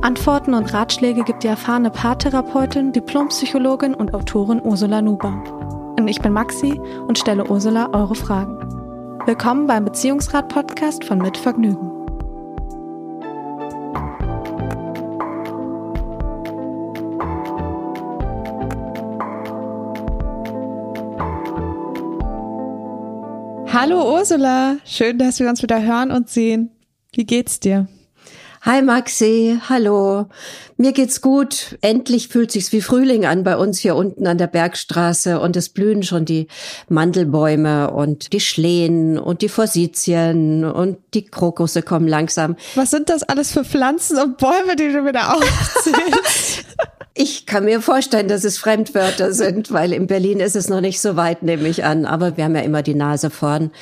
Antworten und Ratschläge gibt die erfahrene Paartherapeutin, Diplompsychologin und Autorin Ursula Nuber. Und ich bin Maxi und stelle Ursula eure Fragen. Willkommen beim Beziehungsrat-Podcast von Mit Vergnügen. Hallo Ursula, schön, dass wir uns wieder hören und sehen. Wie geht's dir? Hi Maxi, hallo. Mir geht's gut. Endlich fühlt sich's wie Frühling an bei uns hier unten an der Bergstraße und es blühen schon die Mandelbäume und die Schlehen und die Forsythien und die Krokusse kommen langsam. Was sind das alles für Pflanzen und Bäume, die du wieder aufzählst? Ich kann mir vorstellen, dass es Fremdwörter sind, weil in Berlin ist es noch nicht so weit, nehme ich an. Aber wir haben ja immer die Nase vorn.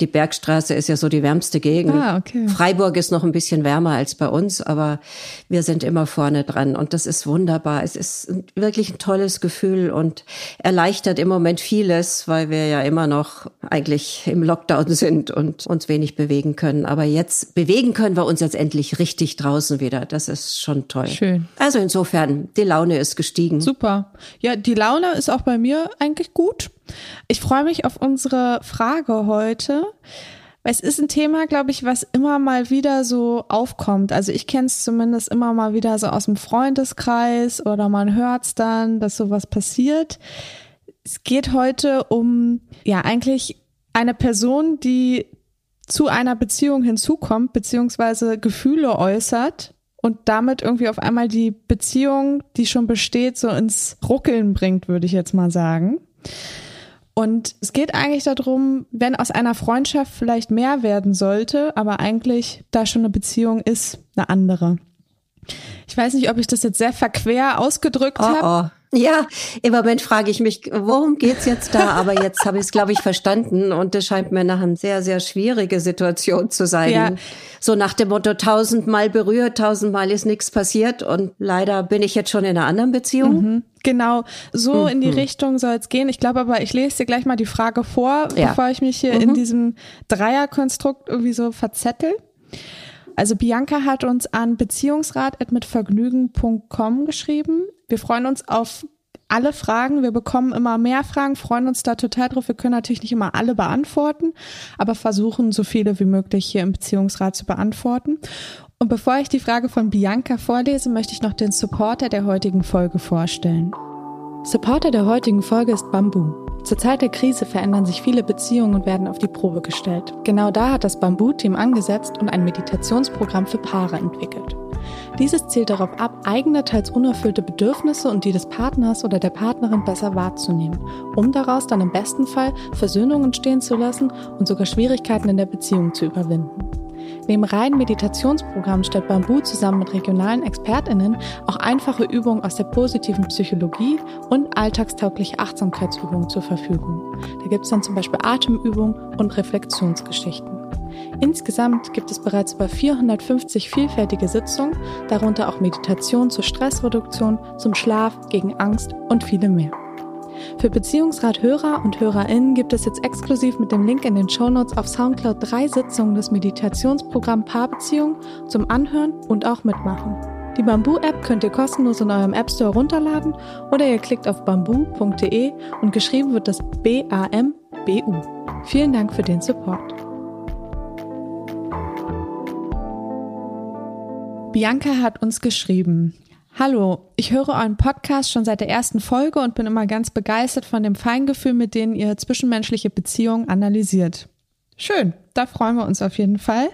Die Bergstraße ist ja so die wärmste Gegend. Ah, okay. Freiburg ist noch ein bisschen wärmer als bei uns, aber wir sind immer vorne dran und das ist wunderbar. Es ist wirklich ein tolles Gefühl und erleichtert im Moment vieles, weil wir ja immer noch eigentlich im Lockdown sind und uns wenig bewegen können. Aber jetzt bewegen können wir uns jetzt endlich richtig draußen wieder. Das ist schon toll. Schön. Also insofern, die Laune Laune ist gestiegen. Super. Ja, die Laune ist auch bei mir eigentlich gut. Ich freue mich auf unsere Frage heute. Es ist ein Thema, glaube ich, was immer mal wieder so aufkommt. Also ich kenne es zumindest immer mal wieder so aus dem Freundeskreis oder man hört es dann, dass sowas passiert. Es geht heute um, ja, eigentlich eine Person, die zu einer Beziehung hinzukommt, beziehungsweise Gefühle äußert und damit irgendwie auf einmal die Beziehung, die schon besteht, so ins Ruckeln bringt, würde ich jetzt mal sagen. Und es geht eigentlich darum, wenn aus einer Freundschaft vielleicht mehr werden sollte, aber eigentlich da schon eine Beziehung ist, eine andere. Ich weiß nicht, ob ich das jetzt sehr verquer ausgedrückt oh, habe. Oh. Ja, im Moment frage ich mich, worum geht's jetzt da? Aber jetzt habe ich es, glaube ich, verstanden und es scheint mir nach eine sehr, sehr schwierige Situation zu sein. Ja. So nach dem Motto, tausendmal berührt, tausendmal ist nichts passiert und leider bin ich jetzt schon in einer anderen Beziehung. Mhm. Genau, so mhm. in die Richtung soll es gehen. Ich glaube aber, ich lese dir gleich mal die Frage vor, ja. bevor ich mich hier mhm. in diesem Dreierkonstrukt irgendwie so verzettel. Also Bianca hat uns an beziehungsrat.mitvergnügen.com geschrieben. Wir freuen uns auf alle Fragen. Wir bekommen immer mehr Fragen, freuen uns da total drauf. Wir können natürlich nicht immer alle beantworten, aber versuchen so viele wie möglich hier im Beziehungsrat zu beantworten. Und bevor ich die Frage von Bianca vorlese, möchte ich noch den Supporter der heutigen Folge vorstellen. Supporter der heutigen Folge ist Bamboo. Zur Zeit der Krise verändern sich viele Beziehungen und werden auf die Probe gestellt. Genau da hat das Bamboo-Team angesetzt und ein Meditationsprogramm für Paare entwickelt. Dieses zielt darauf ab, eigene, teils unerfüllte Bedürfnisse und die des Partners oder der Partnerin besser wahrzunehmen, um daraus dann im besten Fall Versöhnung entstehen zu lassen und sogar Schwierigkeiten in der Beziehung zu überwinden. Neben reinen Meditationsprogrammen stellt Bamboo zusammen mit regionalen ExpertInnen auch einfache Übungen aus der positiven Psychologie und alltagstaugliche Achtsamkeitsübungen zur Verfügung. Da gibt es dann zum Beispiel Atemübungen und Reflexionsgeschichten. Insgesamt gibt es bereits über 450 vielfältige Sitzungen, darunter auch Meditation zur Stressreduktion, zum Schlaf, gegen Angst und viele mehr. Für Beziehungsrat-Hörer und HörerInnen gibt es jetzt exklusiv mit dem Link in den Shownotes auf Soundcloud drei Sitzungen des Meditationsprogramm Paarbeziehung zum Anhören und auch mitmachen. Die Bamboo-App könnt ihr kostenlos in eurem App Store runterladen oder ihr klickt auf bamboo.de und geschrieben wird das B-A-M-B-U. Vielen Dank für den Support. Bianca hat uns geschrieben. Hallo, ich höre euren Podcast schon seit der ersten Folge und bin immer ganz begeistert von dem Feingefühl, mit dem ihr zwischenmenschliche Beziehungen analysiert. Schön, da freuen wir uns auf jeden Fall.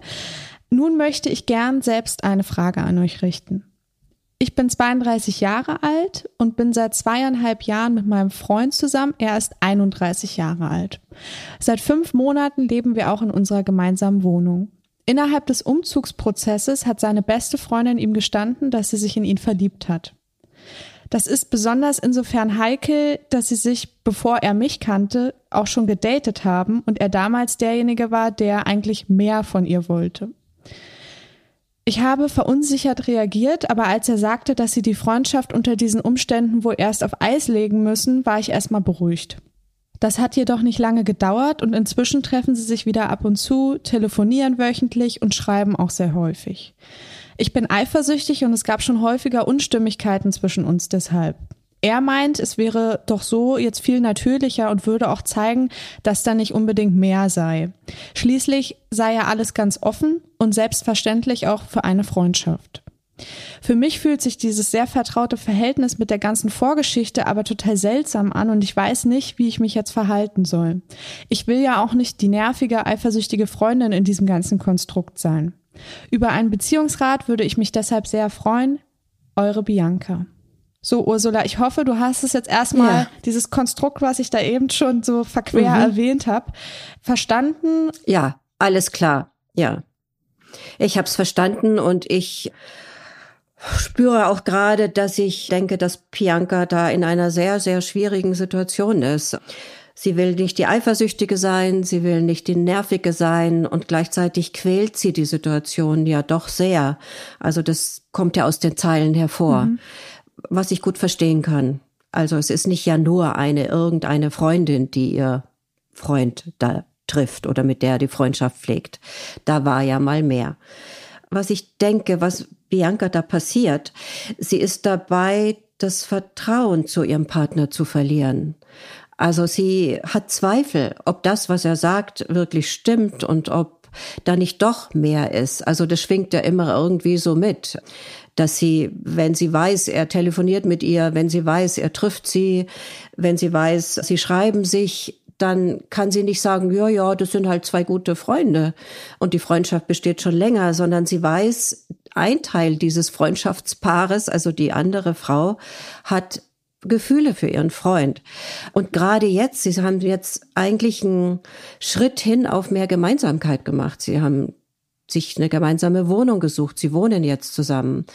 Nun möchte ich gern selbst eine Frage an euch richten. Ich bin 32 Jahre alt und bin seit zweieinhalb Jahren mit meinem Freund zusammen. Er ist 31 Jahre alt. Seit fünf Monaten leben wir auch in unserer gemeinsamen Wohnung. Innerhalb des Umzugsprozesses hat seine beste Freundin ihm gestanden, dass sie sich in ihn verliebt hat. Das ist besonders insofern heikel, dass sie sich, bevor er mich kannte, auch schon gedatet haben und er damals derjenige war, der eigentlich mehr von ihr wollte. Ich habe verunsichert reagiert, aber als er sagte, dass sie die Freundschaft unter diesen Umständen wohl erst auf Eis legen müssen, war ich erstmal beruhigt. Das hat jedoch nicht lange gedauert und inzwischen treffen sie sich wieder ab und zu, telefonieren wöchentlich und schreiben auch sehr häufig. Ich bin eifersüchtig und es gab schon häufiger Unstimmigkeiten zwischen uns deshalb. Er meint, es wäre doch so jetzt viel natürlicher und würde auch zeigen, dass da nicht unbedingt mehr sei. Schließlich sei ja alles ganz offen und selbstverständlich auch für eine Freundschaft. Für mich fühlt sich dieses sehr vertraute Verhältnis mit der ganzen Vorgeschichte aber total seltsam an und ich weiß nicht, wie ich mich jetzt verhalten soll. Ich will ja auch nicht die nervige, eifersüchtige Freundin in diesem ganzen Konstrukt sein. Über einen Beziehungsrat würde ich mich deshalb sehr freuen. Eure Bianca. So, Ursula, ich hoffe, du hast es jetzt erstmal, ja. dieses Konstrukt, was ich da eben schon so verquer mhm. erwähnt habe, verstanden. Ja, alles klar. Ja. Ich habe es verstanden und ich spüre auch gerade, dass ich denke, dass Bianca da in einer sehr, sehr schwierigen Situation ist. Sie will nicht die Eifersüchtige sein, sie will nicht die Nervige sein und gleichzeitig quält sie die Situation ja doch sehr. Also das kommt ja aus den Zeilen hervor, mhm. was ich gut verstehen kann. Also es ist nicht ja nur eine irgendeine Freundin, die ihr Freund da trifft oder mit der die Freundschaft pflegt. Da war ja mal mehr. Was ich denke, was Bianca da passiert, sie ist dabei, das Vertrauen zu ihrem Partner zu verlieren. Also sie hat Zweifel, ob das, was er sagt, wirklich stimmt und ob da nicht doch mehr ist. Also das schwingt ja immer irgendwie so mit, dass sie, wenn sie weiß, er telefoniert mit ihr, wenn sie weiß, er trifft sie, wenn sie weiß, sie schreiben sich, dann kann sie nicht sagen, ja, ja, das sind halt zwei gute Freunde und die Freundschaft besteht schon länger, sondern sie weiß, ein Teil dieses Freundschaftspaares, also die andere Frau, hat Gefühle für ihren Freund. Und gerade jetzt, sie haben jetzt eigentlich einen Schritt hin auf mehr Gemeinsamkeit gemacht. Sie haben sich eine gemeinsame Wohnung gesucht. Sie wohnen jetzt zusammen.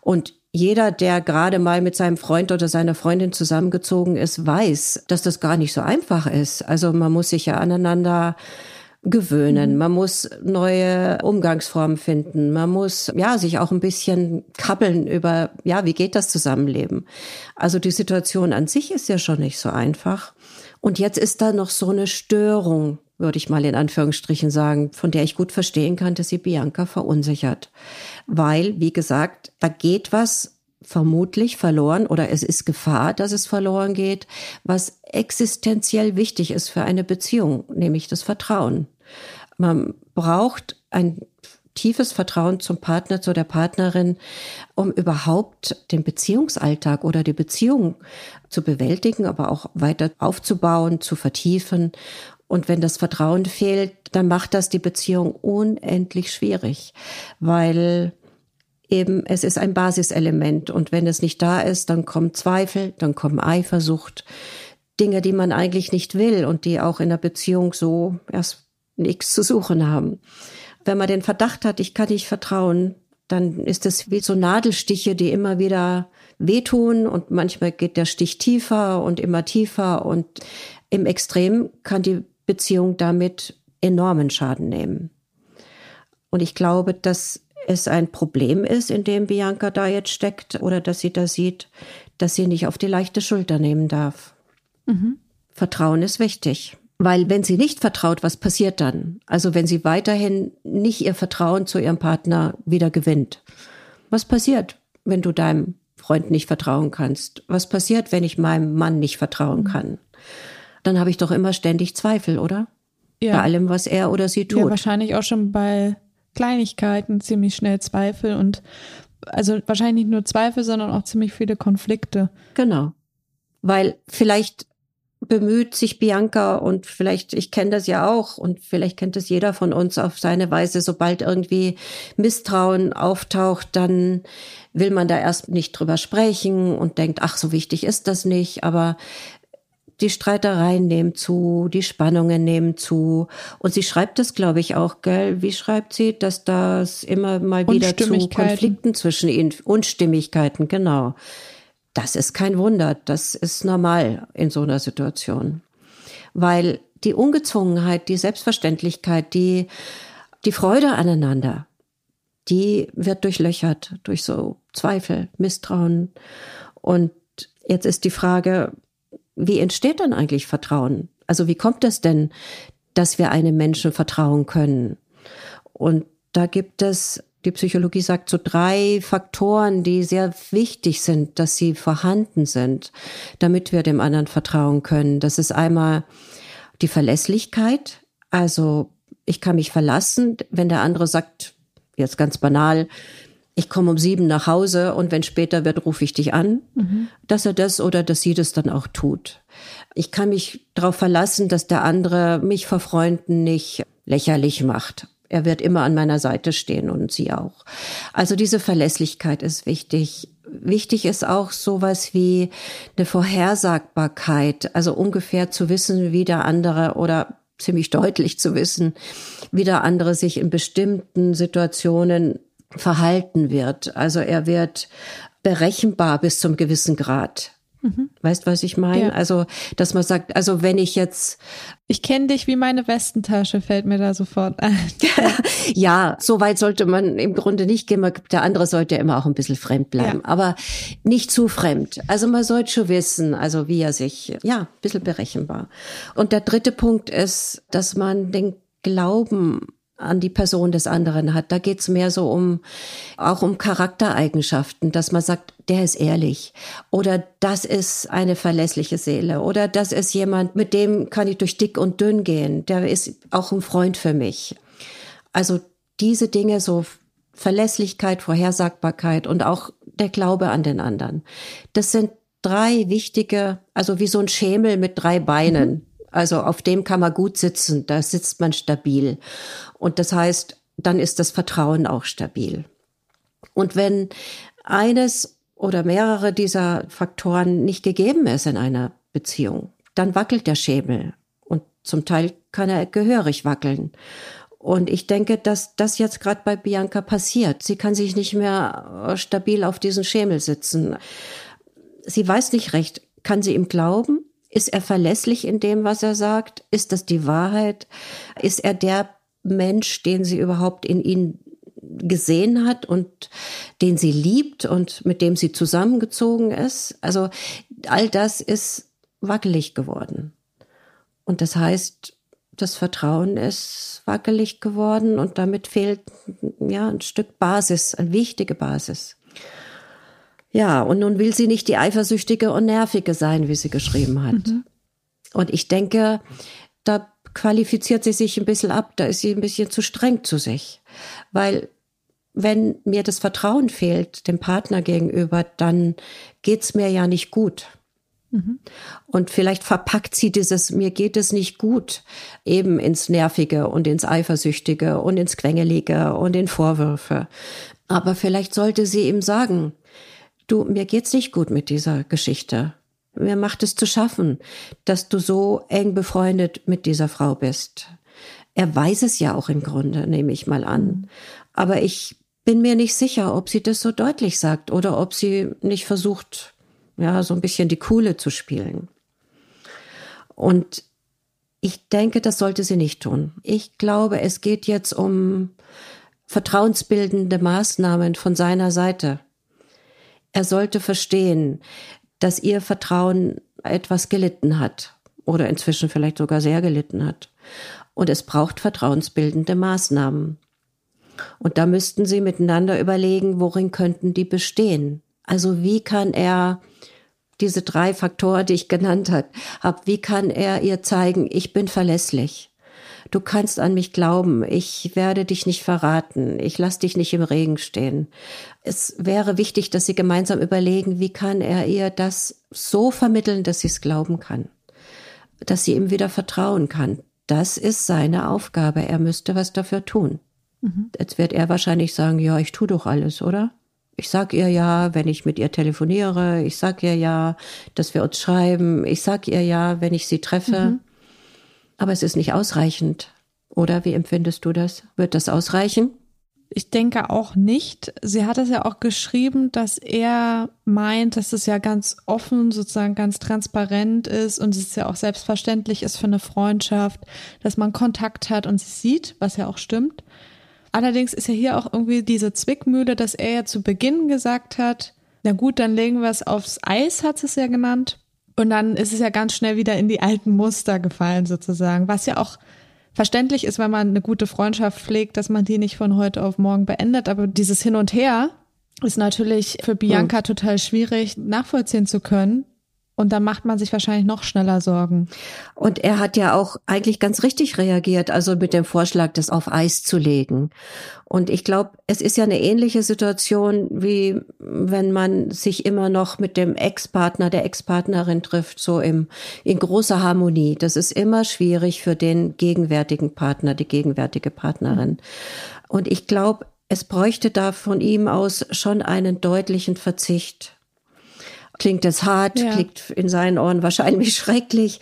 Und jeder, der gerade mal mit seinem Freund oder seiner Freundin zusammengezogen ist, weiß, dass das gar nicht so einfach ist. Also man muss sich ja aneinander gewöhnen. Mhm. Man muss neue Umgangsformen finden. Man muss ja sich auch ein bisschen kabbeln über ja, wie geht das Zusammenleben? Also die Situation an sich ist ja schon nicht so einfach. Und jetzt ist da noch so eine Störung, würde ich mal in Anführungsstrichen sagen, von der ich gut verstehen kann, dass sie Bianca verunsichert. Weil, wie gesagt, da geht was vermutlich verloren oder es ist Gefahr, dass es verloren geht, was existenziell wichtig ist für eine Beziehung, nämlich das Vertrauen. Man braucht ein tiefes Vertrauen zum Partner, zu der Partnerin, um überhaupt den Beziehungsalltag oder die Beziehung zu bewältigen, aber auch weiter aufzubauen, zu vertiefen. Und wenn das Vertrauen fehlt, dann macht das die Beziehung unendlich schwierig, weil eben es ist ein Basiselement. Und wenn es nicht da ist, dann kommen Zweifel, dann kommen Eifersucht, Dinge, die man eigentlich nicht will und die auch in der Beziehung so erst nichts zu suchen haben. Wenn man den Verdacht hat, ich kann nicht vertrauen, dann ist es wie so Nadelstiche, die immer wieder wehtun und manchmal geht der Stich tiefer und immer tiefer. Und im Extrem kann die Beziehung damit enormen Schaden nehmen. Und ich glaube, dass es ein Problem ist, in dem Bianca da jetzt steckt oder dass sie da sieht, dass sie nicht auf die leichte Schulter nehmen darf. Mhm. Vertrauen ist wichtig. Weil wenn sie nicht vertraut, was passiert dann? Also wenn sie weiterhin nicht ihr Vertrauen zu ihrem Partner wieder gewinnt. Was passiert, wenn du deinem Freund nicht vertrauen kannst? Was passiert, wenn ich meinem Mann nicht vertrauen mhm. kann? Dann habe ich doch immer ständig Zweifel, oder? Ja. Bei allem, was er oder sie tut. Ja, wahrscheinlich auch schon bei Kleinigkeiten ziemlich schnell Zweifel und also wahrscheinlich nicht nur Zweifel, sondern auch ziemlich viele Konflikte. Genau. Weil vielleicht bemüht sich Bianca und vielleicht, ich kenne das ja auch und vielleicht kennt es jeder von uns auf seine Weise, sobald irgendwie Misstrauen auftaucht, dann will man da erst nicht drüber sprechen und denkt, ach, so wichtig ist das nicht. Aber die Streitereien nehmen zu, die Spannungen nehmen zu. Und sie schreibt das, glaube ich, auch, gell? Wie schreibt sie, dass das immer mal wieder zu Konflikten zwischen ihnen, Unstimmigkeiten, genau. Das ist kein Wunder, das ist normal in so einer Situation. Weil die Ungezwungenheit, die Selbstverständlichkeit, die, die Freude aneinander, die wird durchlöchert durch so Zweifel, Misstrauen. Und jetzt ist die Frage, wie entsteht dann eigentlich Vertrauen? Also wie kommt es denn, dass wir einem Menschen vertrauen können? Und da gibt es, die Psychologie sagt, so drei Faktoren, die sehr wichtig sind, dass sie vorhanden sind, damit wir dem anderen vertrauen können. Das ist einmal die Verlässlichkeit. Also ich kann mich verlassen, wenn der andere sagt, jetzt ganz banal, ich komme um sieben nach Hause und wenn später wird, rufe ich dich an, mhm. dass er das oder dass sie das dann auch tut. Ich kann mich darauf verlassen, dass der andere mich vor Freunden nicht lächerlich macht. Er wird immer an meiner Seite stehen und sie auch. Also diese Verlässlichkeit ist wichtig. Wichtig ist auch sowas wie eine Vorhersagbarkeit, also ungefähr zu wissen, wie der andere oder ziemlich deutlich zu wissen, wie der andere sich in bestimmten Situationen verhalten wird. Also er wird berechenbar bis zum gewissen Grad. Mhm. Weißt, was ich meine? Ja. Also, dass man sagt, also wenn ich jetzt. Ich kenne dich wie meine Westentasche, fällt mir da sofort ein. ja, so weit sollte man im Grunde nicht gehen. Der andere sollte immer auch ein bisschen fremd bleiben, ja. aber nicht zu fremd. Also man sollte schon wissen, also wie er sich, ja, ein bisschen berechenbar. Und der dritte Punkt ist, dass man den Glauben an die Person des anderen hat. Da geht's mehr so um, auch um Charaktereigenschaften, dass man sagt, der ist ehrlich oder das ist eine verlässliche Seele oder das ist jemand, mit dem kann ich durch dick und dünn gehen. Der ist auch ein Freund für mich. Also diese Dinge, so Verlässlichkeit, Vorhersagbarkeit und auch der Glaube an den anderen. Das sind drei wichtige, also wie so ein Schemel mit drei Beinen. Mhm. Also auf dem kann man gut sitzen, da sitzt man stabil. Und das heißt, dann ist das Vertrauen auch stabil. Und wenn eines oder mehrere dieser Faktoren nicht gegeben ist in einer Beziehung, dann wackelt der Schemel. Und zum Teil kann er gehörig wackeln. Und ich denke, dass das jetzt gerade bei Bianca passiert. Sie kann sich nicht mehr stabil auf diesen Schemel sitzen. Sie weiß nicht recht, kann sie ihm glauben? Ist er verlässlich in dem, was er sagt? Ist das die Wahrheit? Ist er der Mensch, den sie überhaupt in ihn gesehen hat und den sie liebt und mit dem sie zusammengezogen ist? Also all das ist wackelig geworden. Und das heißt, das Vertrauen ist wackelig geworden und damit fehlt ja ein Stück Basis, eine wichtige Basis. Ja, und nun will sie nicht die eifersüchtige und nervige sein, wie sie geschrieben hat. Mhm. Und ich denke, da qualifiziert sie sich ein bisschen ab, da ist sie ein bisschen zu streng zu sich. Weil wenn mir das Vertrauen fehlt dem Partner gegenüber, dann geht's mir ja nicht gut. Mhm. Und vielleicht verpackt sie dieses, mir geht es nicht gut, eben ins Nervige und ins Eifersüchtige und ins Quengelige und in Vorwürfe. Aber vielleicht sollte sie ihm sagen, du, mir geht's nicht gut mit dieser Geschichte. Mir macht es zu schaffen, dass du so eng befreundet mit dieser Frau bist. Er weiß es ja auch im Grunde, nehme ich mal an. Aber ich bin mir nicht sicher, ob sie das so deutlich sagt oder ob sie nicht versucht, ja, so ein bisschen die Coole zu spielen. Und ich denke, das sollte sie nicht tun. Ich glaube, es geht jetzt um vertrauensbildende Maßnahmen von seiner Seite. Er sollte verstehen, dass ihr Vertrauen etwas gelitten hat oder inzwischen vielleicht sogar sehr gelitten hat. Und es braucht vertrauensbildende Maßnahmen. Und da müssten Sie miteinander überlegen, worin könnten die bestehen. Also wie kann er diese drei Faktoren, die ich genannt habe, wie kann er ihr zeigen, ich bin verlässlich du kannst an mich glauben, ich werde dich nicht verraten, ich lass dich nicht im Regen stehen. Es wäre wichtig, dass sie gemeinsam überlegen, wie kann er ihr das so vermitteln, dass sie es glauben kann, dass sie ihm wieder vertrauen kann. Das ist seine Aufgabe, er müsste was dafür tun. Mhm. Jetzt wird er wahrscheinlich sagen, ja, ich tu doch alles, oder? Ich sag ihr ja, wenn ich mit ihr telefoniere. Ich sag ihr ja, dass wir uns schreiben. Ich sag ihr ja, wenn ich sie treffe. Mhm. Aber es ist nicht ausreichend. Oder wie empfindest du das? Wird das ausreichen? Ich denke auch nicht. Sie hat es ja auch geschrieben, dass er meint, dass es ja ganz offen, sozusagen ganz transparent ist und es ja auch selbstverständlich ist für eine Freundschaft, dass man Kontakt hat und sie sieht, was ja auch stimmt. Allerdings ist ja hier auch irgendwie diese Zwickmühle, dass er ja zu Beginn gesagt hat, na gut, dann legen wir es aufs Eis, hat es ja genannt. Und dann ist es ja ganz schnell wieder in die alten Muster gefallen sozusagen, was ja auch verständlich ist, wenn man eine gute Freundschaft pflegt, dass man die nicht von heute auf morgen beendet. Aber dieses Hin und Her ist natürlich für Bianca mhm. total schwierig nachvollziehen zu können. Und dann macht man sich wahrscheinlich noch schneller Sorgen. Und er hat ja auch eigentlich ganz richtig reagiert, also mit dem Vorschlag, das auf Eis zu legen. Und ich glaube, es ist ja eine ähnliche Situation, wie wenn man sich immer noch mit dem Ex-Partner, der Ex-Partnerin trifft, so im, in großer Harmonie. Das ist immer schwierig für den gegenwärtigen Partner, die gegenwärtige Partnerin. Und ich glaube, es bräuchte da von ihm aus schon einen deutlichen Verzicht klingt es hart, ja. klingt in seinen Ohren wahrscheinlich schrecklich,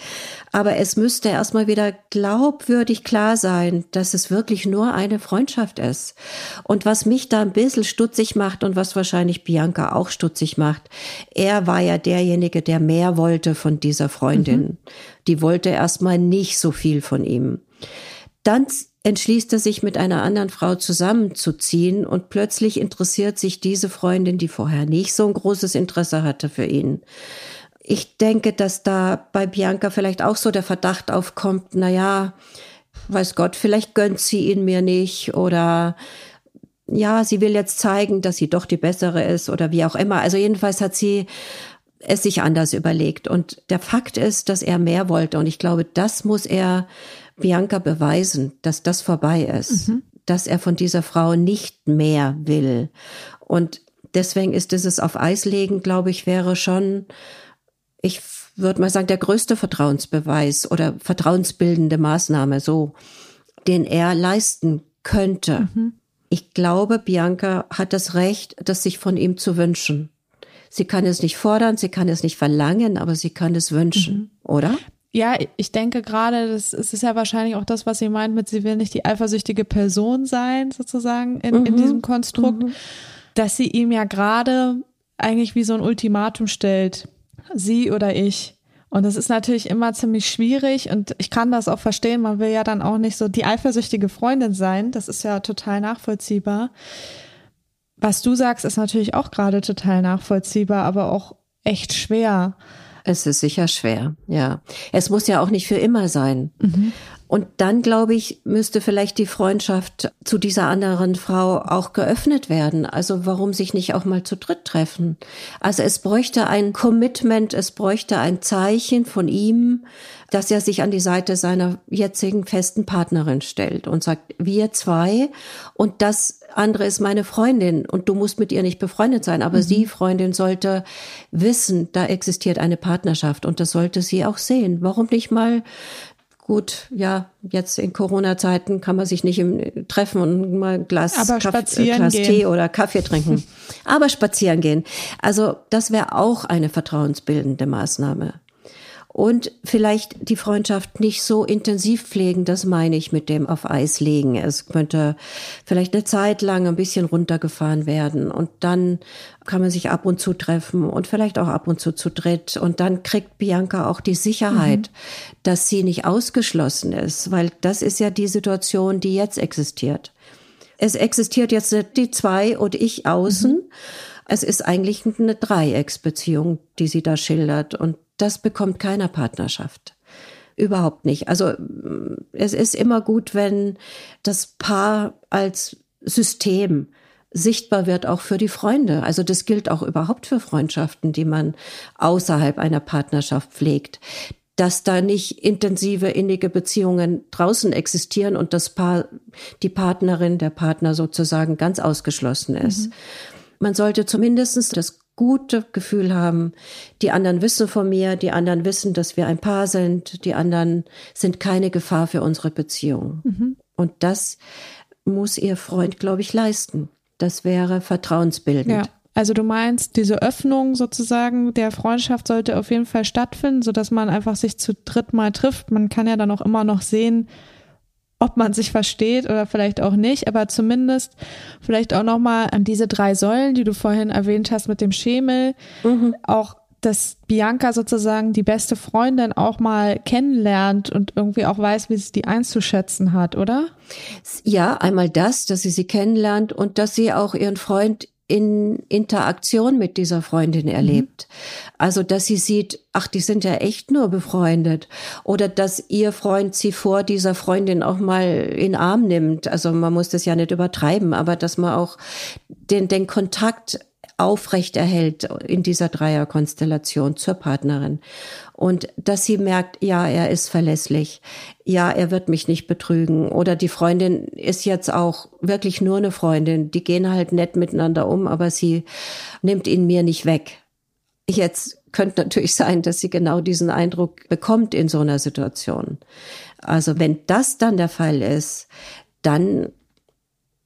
aber es müsste erstmal wieder glaubwürdig klar sein, dass es wirklich nur eine Freundschaft ist. Und was mich da ein bisschen stutzig macht und was wahrscheinlich Bianca auch stutzig macht, er war ja derjenige, der mehr wollte von dieser Freundin. Mhm. Die wollte erstmal nicht so viel von ihm. Dann entschließt er sich mit einer anderen Frau zusammenzuziehen und plötzlich interessiert sich diese Freundin, die vorher nicht so ein großes Interesse hatte für ihn. Ich denke, dass da bei Bianca vielleicht auch so der Verdacht aufkommt, na ja, weiß Gott, vielleicht gönnt sie ihn mir nicht oder ja, sie will jetzt zeigen, dass sie doch die bessere ist oder wie auch immer. Also jedenfalls hat sie es sich anders überlegt. Und der Fakt ist, dass er mehr wollte. Und ich glaube, das muss er Bianca beweisen, dass das vorbei ist, mhm. dass er von dieser Frau nicht mehr will. Und deswegen ist dieses auf Eis legen, glaube ich, wäre schon, ich würde mal sagen, der größte Vertrauensbeweis oder vertrauensbildende Maßnahme, so, den er leisten könnte. Mhm. Ich glaube, Bianca hat das Recht, das sich von ihm zu wünschen. Sie kann es nicht fordern, sie kann es nicht verlangen, aber sie kann es wünschen, mhm. oder? Ja, ich denke gerade, das, ist ja wahrscheinlich auch das, was sie meint mit, sie will nicht die eifersüchtige Person sein, sozusagen, in, mhm. in diesem Konstrukt, mhm. dass sie ihm ja gerade eigentlich wie so ein Ultimatum stellt. Sie oder ich. Und das ist natürlich immer ziemlich schwierig und ich kann das auch verstehen. Man will ja dann auch nicht so die eifersüchtige Freundin sein. Das ist ja total nachvollziehbar. Was du sagst, ist natürlich auch gerade total nachvollziehbar, aber auch echt schwer. Es ist sicher schwer, ja. Es muss ja auch nicht für immer sein. Mhm. Und dann, glaube ich, müsste vielleicht die Freundschaft zu dieser anderen Frau auch geöffnet werden. Also warum sich nicht auch mal zu dritt treffen? Also es bräuchte ein Commitment, es bräuchte ein Zeichen von ihm, dass er sich an die Seite seiner jetzigen festen Partnerin stellt und sagt, wir zwei und das andere ist meine Freundin und du musst mit ihr nicht befreundet sein, aber mhm. sie, Freundin, sollte wissen, da existiert eine Partnerschaft und das sollte sie auch sehen. Warum nicht mal Gut, ja, jetzt in Corona-Zeiten kann man sich nicht im, treffen und mal ein Glas, Kaff, äh, Glas Tee oder Kaffee trinken. Aber spazieren gehen. Also das wäre auch eine vertrauensbildende Maßnahme und vielleicht die Freundschaft nicht so intensiv pflegen, das meine ich mit dem auf Eis legen. Es könnte vielleicht eine Zeit lang ein bisschen runtergefahren werden und dann kann man sich ab und zu treffen und vielleicht auch ab und zu zu dritt und dann kriegt Bianca auch die Sicherheit, mhm. dass sie nicht ausgeschlossen ist, weil das ist ja die Situation, die jetzt existiert. Es existiert jetzt die zwei und ich außen. Mhm. Es ist eigentlich eine Dreiecksbeziehung, die sie da schildert. Und das bekommt keiner Partnerschaft. Überhaupt nicht. Also es ist immer gut, wenn das Paar als System sichtbar wird auch für die Freunde. Also das gilt auch überhaupt für Freundschaften, die man außerhalb einer Partnerschaft pflegt. Dass da nicht intensive, innige Beziehungen draußen existieren und das Paar, die Partnerin, der Partner sozusagen ganz ausgeschlossen ist. Mhm. Man sollte zumindest das gute Gefühl haben, die anderen wissen von mir, die anderen wissen, dass wir ein Paar sind, die anderen sind keine Gefahr für unsere Beziehung. Mhm. Und das muss ihr Freund, glaube ich, leisten. Das wäre vertrauensbildend. Ja. Also du meinst, diese Öffnung sozusagen der Freundschaft sollte auf jeden Fall stattfinden, so dass man einfach sich zu dritt mal trifft. Man kann ja dann auch immer noch sehen, ob man sich versteht oder vielleicht auch nicht, aber zumindest vielleicht auch noch mal an diese drei Säulen, die du vorhin erwähnt hast mit dem Schemel, mhm. auch dass Bianca sozusagen die beste Freundin auch mal kennenlernt und irgendwie auch weiß, wie sie die einzuschätzen hat, oder? Ja, einmal das, dass sie sie kennenlernt und dass sie auch ihren Freund in Interaktion mit dieser Freundin mhm. erlebt. Mhm. Also, dass sie sieht, ach, die sind ja echt nur befreundet. Oder dass ihr Freund sie vor dieser Freundin auch mal in Arm nimmt. Also, man muss das ja nicht übertreiben, aber dass man auch den, den Kontakt aufrecht erhält in dieser Dreierkonstellation zur Partnerin. Und dass sie merkt, ja, er ist verlässlich. Ja, er wird mich nicht betrügen. Oder die Freundin ist jetzt auch wirklich nur eine Freundin. Die gehen halt nett miteinander um, aber sie nimmt ihn mir nicht weg. Jetzt könnte natürlich sein, dass sie genau diesen Eindruck bekommt in so einer Situation. Also wenn das dann der Fall ist, dann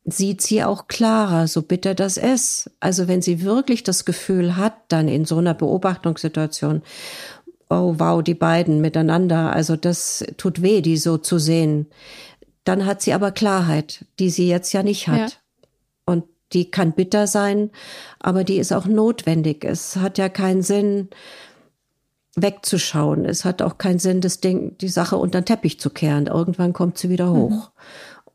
sieht sie auch klarer, so bitter das ist. Also wenn sie wirklich das Gefühl hat, dann in so einer Beobachtungssituation, oh wow, die beiden miteinander, also das tut weh, die so zu sehen, dann hat sie aber Klarheit, die sie jetzt ja nicht hat. Ja. Und die kann bitter sein, aber die ist auch notwendig. Es hat ja keinen Sinn, wegzuschauen. Es hat auch keinen Sinn, das Ding, die Sache unter den Teppich zu kehren. Irgendwann kommt sie wieder hoch. Mhm.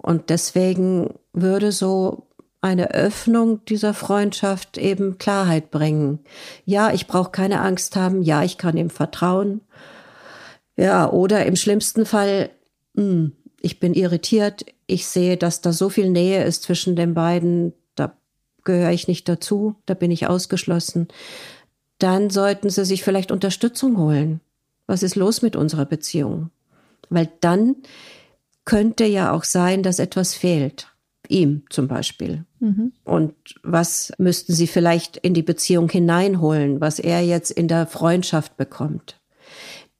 Und deswegen würde so eine Öffnung dieser Freundschaft eben Klarheit bringen. Ja, ich brauche keine Angst haben. Ja, ich kann ihm vertrauen. Ja, oder im schlimmsten Fall, mh, hm, ich bin irritiert. Ich sehe, dass da so viel Nähe ist zwischen den beiden. Da gehöre ich nicht dazu. Da bin ich ausgeschlossen. Dann sollten Sie sich vielleicht Unterstützung holen. Was ist los mit unserer Beziehung? Weil dann könnte ja auch sein, dass etwas fehlt. Ihm zum Beispiel. Mhm. Und was müssten Sie vielleicht in die Beziehung hineinholen, was er jetzt in der Freundschaft bekommt?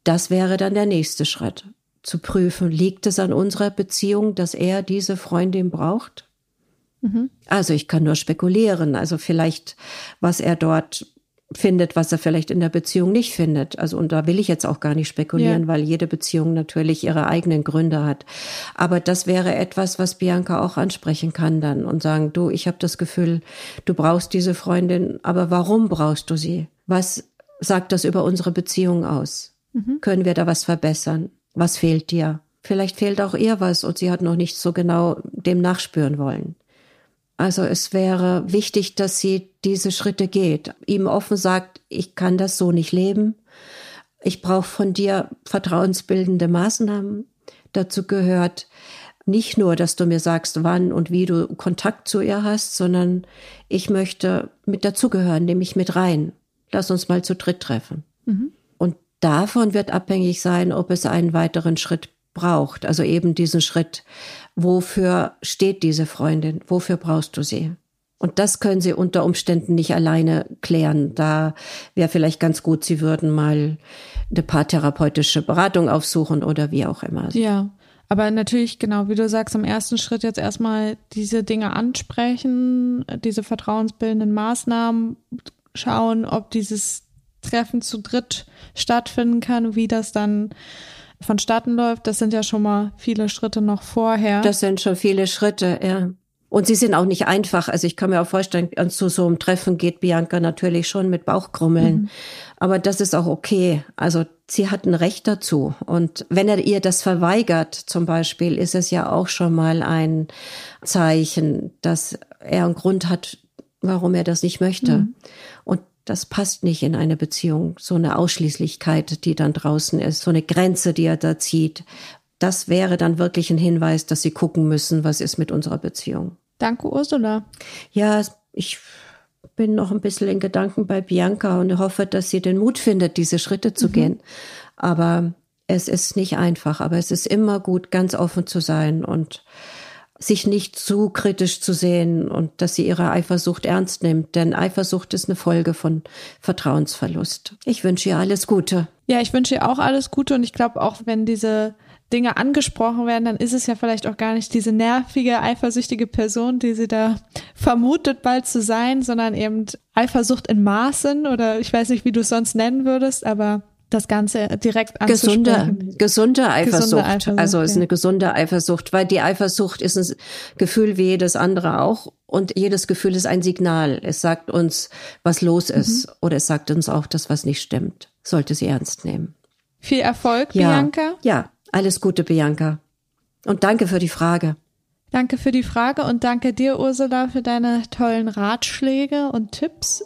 Das wäre dann der nächste Schritt. Zu prüfen, liegt es an unserer Beziehung, dass er diese Freundin braucht? Mhm. Also ich kann nur spekulieren. Also vielleicht, was er dort findet, was er vielleicht in der Beziehung nicht findet. Also und da will ich jetzt auch gar nicht spekulieren, ja. weil jede Beziehung natürlich ihre eigenen Gründe hat. Aber das wäre etwas, was Bianca auch ansprechen kann dann und sagen, du, ich habe das Gefühl, du brauchst diese Freundin, aber warum brauchst du sie? Was sagt das über unsere Beziehung aus? Mhm. Können wir da was verbessern? Was fehlt dir? Vielleicht fehlt auch ihr was und sie hat noch nicht so genau dem nachspüren wollen. Also es wäre wichtig, dass sie diese Schritte geht, ihm offen sagt, ich kann das so nicht leben. Ich brauche von dir vertrauensbildende Maßnahmen. Dazu gehört nicht nur, dass du mir sagst, wann und wie du Kontakt zu ihr hast, sondern ich möchte mit dazugehören, nehme ich mit rein. Lass uns mal zu dritt treffen. Mhm. Und davon wird abhängig sein, ob es einen weiteren Schritt braucht. Also eben diesen Schritt, wofür steht diese Freundin? Wofür brauchst du sie? Und das können sie unter Umständen nicht alleine klären. Da wäre vielleicht ganz gut, sie würden mal eine paartherapeutische Beratung aufsuchen oder wie auch immer. Ja. Aber natürlich, genau, wie du sagst, im ersten Schritt jetzt erstmal diese Dinge ansprechen, diese vertrauensbildenden Maßnahmen, schauen, ob dieses Treffen zu dritt stattfinden kann, wie das dann vonstatten läuft. Das sind ja schon mal viele Schritte noch vorher. Das sind schon viele Schritte, ja. Und sie sind auch nicht einfach. Also ich kann mir auch vorstellen, zu so einem Treffen geht Bianca natürlich schon mit Bauchkrummeln. Mhm. Aber das ist auch okay. Also sie hat ein Recht dazu. Und wenn er ihr das verweigert, zum Beispiel, ist es ja auch schon mal ein Zeichen, dass er einen Grund hat, warum er das nicht möchte. Mhm. Das passt nicht in eine Beziehung. So eine Ausschließlichkeit, die dann draußen ist, so eine Grenze, die er da zieht. Das wäre dann wirklich ein Hinweis, dass sie gucken müssen, was ist mit unserer Beziehung. Danke, Ursula. Ja, ich bin noch ein bisschen in Gedanken bei Bianca und hoffe, dass sie den Mut findet, diese Schritte zu mhm. gehen. Aber es ist nicht einfach, aber es ist immer gut, ganz offen zu sein und sich nicht zu kritisch zu sehen und dass sie ihre Eifersucht ernst nimmt, denn Eifersucht ist eine Folge von Vertrauensverlust. Ich wünsche ihr alles Gute. Ja, ich wünsche ihr auch alles Gute und ich glaube auch, wenn diese Dinge angesprochen werden, dann ist es ja vielleicht auch gar nicht diese nervige, eifersüchtige Person, die sie da vermutet bald zu sein, sondern eben Eifersucht in Maßen oder ich weiß nicht, wie du es sonst nennen würdest, aber das Ganze direkt anzusprechen. Gesunde, gesunde Eifersucht. Gesunde Eifersucht also ist eine gesunde Eifersucht, weil die Eifersucht ist ein Gefühl wie jedes andere auch und jedes Gefühl ist ein Signal. Es sagt uns, was los ist mhm. oder es sagt uns auch, dass was nicht stimmt. Sollte sie ernst nehmen. Viel Erfolg, ja, Bianca. Ja, alles Gute, Bianca. Und danke für die Frage. Danke für die Frage und danke dir, Ursula, für deine tollen Ratschläge und Tipps.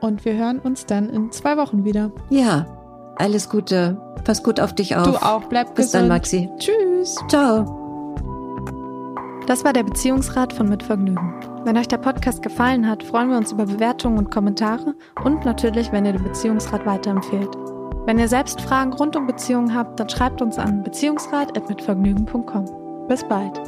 Und wir hören uns dann in zwei Wochen wieder. Ja, alles Gute. Pass gut auf dich auf. Du auch. Bleib Bis gesund. Bis dann, Maxi. Tschüss. Ciao. Das war der Beziehungsrat von Mitvergnügen. Wenn euch der Podcast gefallen hat, freuen wir uns über Bewertungen und Kommentare und natürlich, wenn ihr den Beziehungsrat weiterempfehlt. Wenn ihr selbst Fragen rund um Beziehungen habt, dann schreibt uns an beziehungsrat.mitvergnügen.com. Bis bald.